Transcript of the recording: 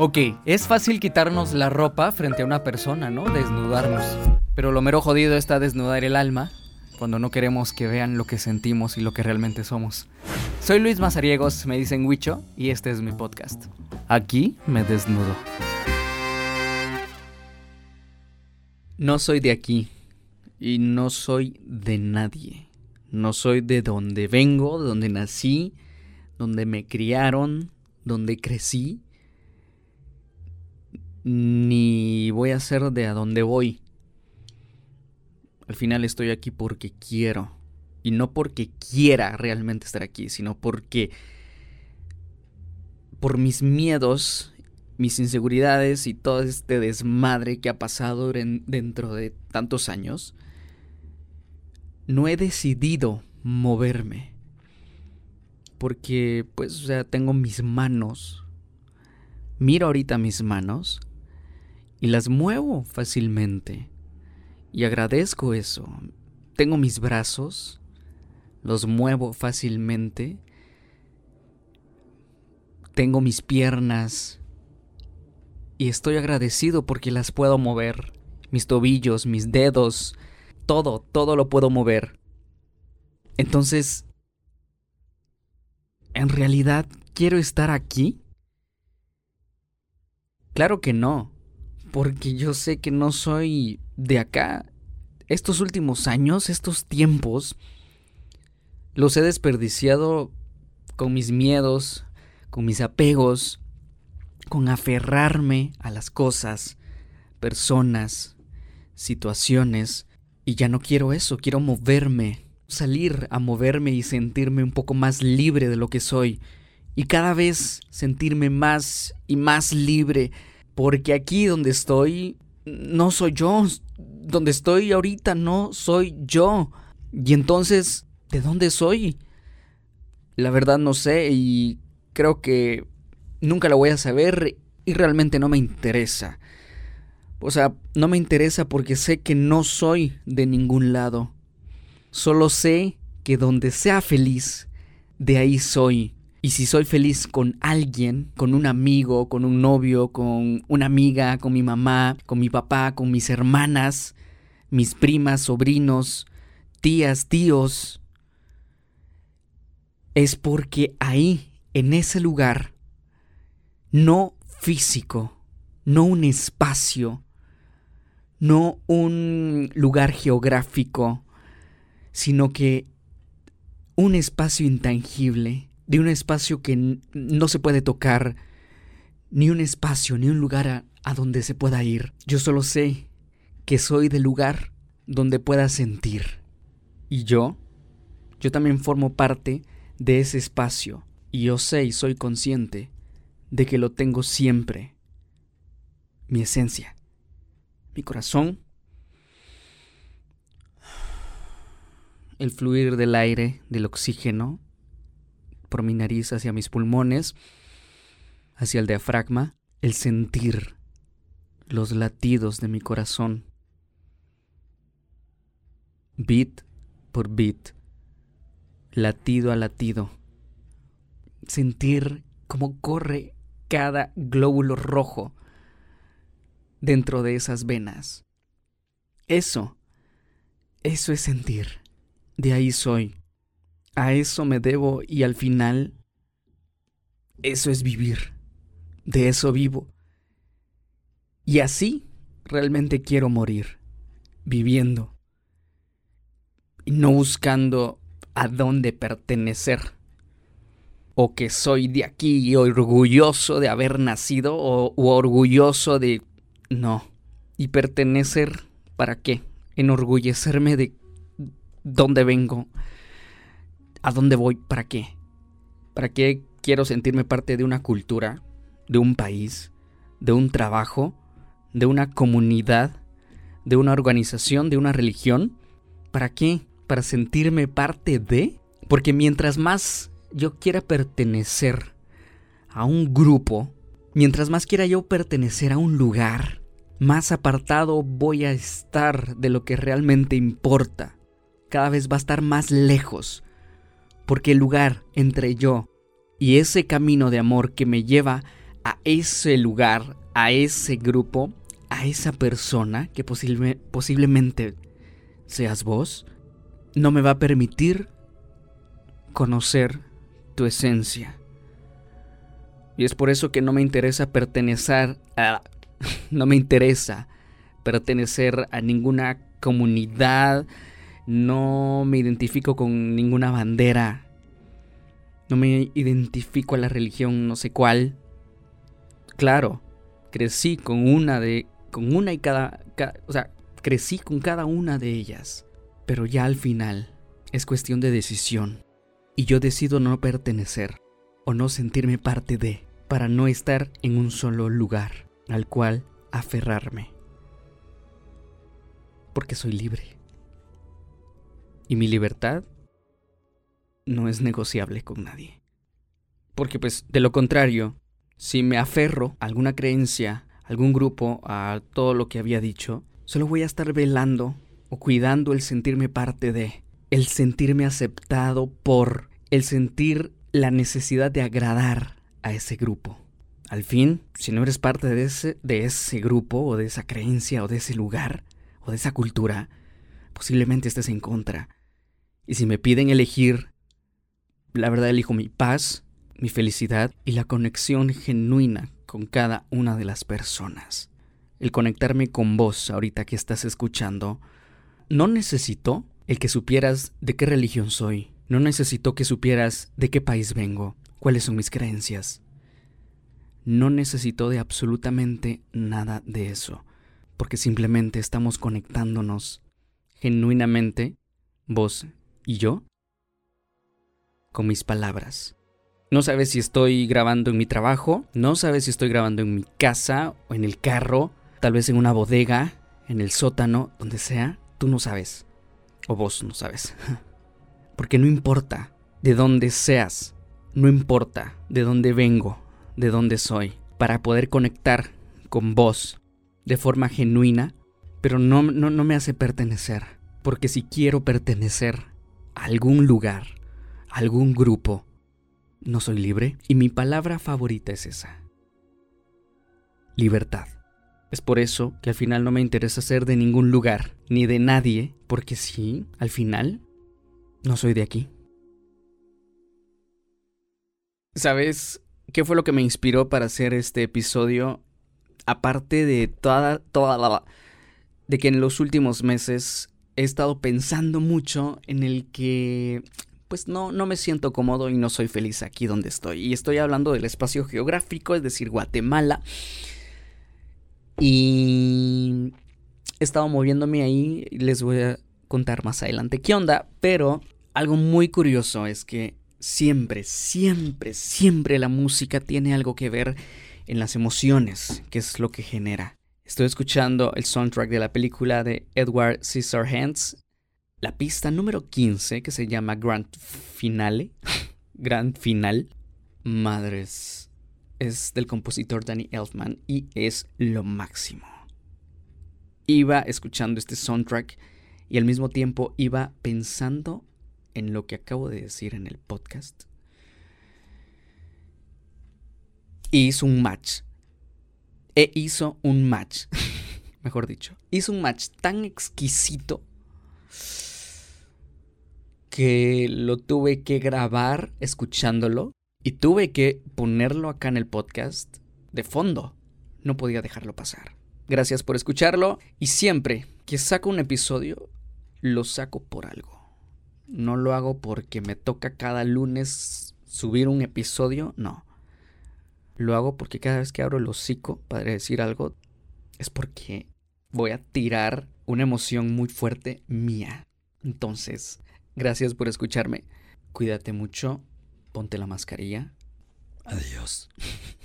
Ok, es fácil quitarnos la ropa frente a una persona, ¿no? Desnudarnos. Pero lo mero jodido está desnudar el alma cuando no queremos que vean lo que sentimos y lo que realmente somos. Soy Luis Mazariegos, me dicen Huicho, y este es mi podcast. Aquí me desnudo. No soy de aquí y no soy de nadie. No soy de donde vengo, de donde nací, donde me criaron, donde crecí ni voy a ser de a dónde voy. Al final estoy aquí porque quiero. Y no porque quiera realmente estar aquí, sino porque por mis miedos, mis inseguridades y todo este desmadre que ha pasado dentro de tantos años, no he decidido moverme. Porque, pues, o sea, tengo mis manos. Miro ahorita mis manos y las muevo fácilmente. Y agradezco eso. Tengo mis brazos, los muevo fácilmente. Tengo mis piernas y estoy agradecido porque las puedo mover. Mis tobillos, mis dedos, todo, todo lo puedo mover. Entonces, ¿en realidad quiero estar aquí? Claro que no porque yo sé que no soy de acá. Estos últimos años, estos tiempos, los he desperdiciado con mis miedos, con mis apegos, con aferrarme a las cosas, personas, situaciones, y ya no quiero eso, quiero moverme, salir a moverme y sentirme un poco más libre de lo que soy, y cada vez sentirme más y más libre porque aquí donde estoy no soy yo. Donde estoy ahorita no soy yo. Y entonces, ¿de dónde soy? La verdad no sé y creo que nunca lo voy a saber y realmente no me interesa. O sea, no me interesa porque sé que no soy de ningún lado. Solo sé que donde sea feliz, de ahí soy. Y si soy feliz con alguien, con un amigo, con un novio, con una amiga, con mi mamá, con mi papá, con mis hermanas, mis primas, sobrinos, tías, tíos, es porque ahí, en ese lugar, no físico, no un espacio, no un lugar geográfico, sino que un espacio intangible, de un espacio que no se puede tocar, ni un espacio, ni un lugar a, donde se pueda ir. Yo solo sé que soy del lugar donde pueda sentir. Y yo, yo también formo parte de ese espacio. Y yo sé y soy consciente de que lo tengo siempre. Mi esencia, mi corazón, el fluir del aire, del oxígeno, por mi nariz hacia mis pulmones, hacia el diafragma, el sentir los latidos de mi corazón, beat por beat, latido a latido, sentir cómo corre cada glóbulo rojo dentro de esas venas. Eso, eso es sentir. De ahí soy. A eso me debo y al final eso es vivir. De eso vivo. Y así realmente quiero morir, viviendo. Y no buscando a dónde pertenecer. O que soy de aquí y orgulloso de haber nacido o orgulloso de... No. ¿Y pertenecer para qué? Enorgullecerme de dónde vengo ¿A dónde voy? ¿Para qué? ¿Para qué quiero sentirme parte de una cultura, de un país, de un trabajo, de una comunidad, de una organización, de una religión? ¿Para qué? ¿Para sentirme parte de? Porque mientras más yo quiera pertenecer a un grupo, mientras más quiera yo pertenecer a un lugar, más apartado voy a estar de lo que realmente importa. Cada vez va a estar más lejos porque el lugar entre yo y ese camino de amor que me lleva a ese lugar, a ese grupo, a esa persona que posiblemente seas vos, no me va a permitir conocer tu esencia. Y es por eso que no me interesa pertenecer a... no me interesa pertenecer a ninguna comunidad, no me identifico con ninguna bandera, no me identifico a la religión no sé cuál. Claro, crecí con una de con una y cada, o sea, crecí con cada una de ellas, pero ya al final es cuestión de decisión y yo decido no pertenecer o no sentirme parte de para no estar en un solo lugar al cual aferrarme. Porque soy libre. Y mi libertad no es negociable con nadie. Porque pues de lo contrario, si me aferro a alguna creencia, a algún grupo, a todo lo que había dicho, solo voy a estar velando o cuidando el sentirme parte de, el sentirme aceptado por, el sentir la necesidad de agradar a ese grupo. Al fin, si no eres parte de ese, de ese grupo o de esa creencia o de ese lugar o de esa cultura, posiblemente estés en contra. Y si me piden elegir, la verdad elijo mi paz, mi felicidad y la conexión genuina con cada una de las personas. El conectarme con vos ahorita que estás escuchando, no necesito el que supieras de qué religión soy, no necesito que supieras de qué país vengo, cuáles son mis creencias. No necesito de absolutamente nada de eso, porque simplemente estamos conectándonos genuinamente, vos y yo, con mis palabras. No sabes si estoy grabando en mi trabajo, no sabes si estoy grabando en mi casa o en el carro, tal vez en una bodega, en el sótano, donde sea, tú no sabes. O vos no sabes. Porque no importa de dónde seas, no importa de dónde vengo, de dónde soy, para poder conectar con vos de forma genuina, pero no, no, no me hace pertenecer. Porque si quiero pertenecer algún lugar, algún grupo, no soy libre y mi palabra favorita es esa. Libertad. Es por eso que al final no me interesa ser de ningún lugar, ni de nadie, porque sí, al final, no soy de aquí. ¿Sabes qué fue lo que me inspiró para hacer este episodio? Aparte de toda, toda la... de que en los últimos meses he estado pensando mucho en el que pues no, no me siento cómodo y no soy feliz aquí donde estoy. Y estoy hablando del espacio geográfico, es decir, Guatemala. Y he estado moviéndome ahí les voy a contar más adelante qué onda. Pero algo muy curioso es que siempre, siempre, siempre la música tiene algo que ver en las emociones, que es lo que genera. Estoy escuchando el soundtrack de la película de Edward Scissorhands, la pista número 15, que se llama Grand Finale. Grand Final. Madres. Es del compositor Danny Elfman y es lo máximo. Iba escuchando este soundtrack y al mismo tiempo iba pensando en lo que acabo de decir en el podcast. Y un match. E hizo un match. Mejor dicho. Hizo un match tan exquisito que lo tuve que grabar escuchándolo y tuve que ponerlo acá en el podcast de fondo. No podía dejarlo pasar. Gracias por escucharlo y siempre que saco un episodio, lo saco por algo. No lo hago porque me toca cada lunes subir un episodio, no. Lo hago porque cada vez que abro el hocico para decir algo, es porque voy a tirar una emoción muy fuerte mía. Entonces, gracias por escucharme. Cuídate mucho, ponte la mascarilla. Adiós.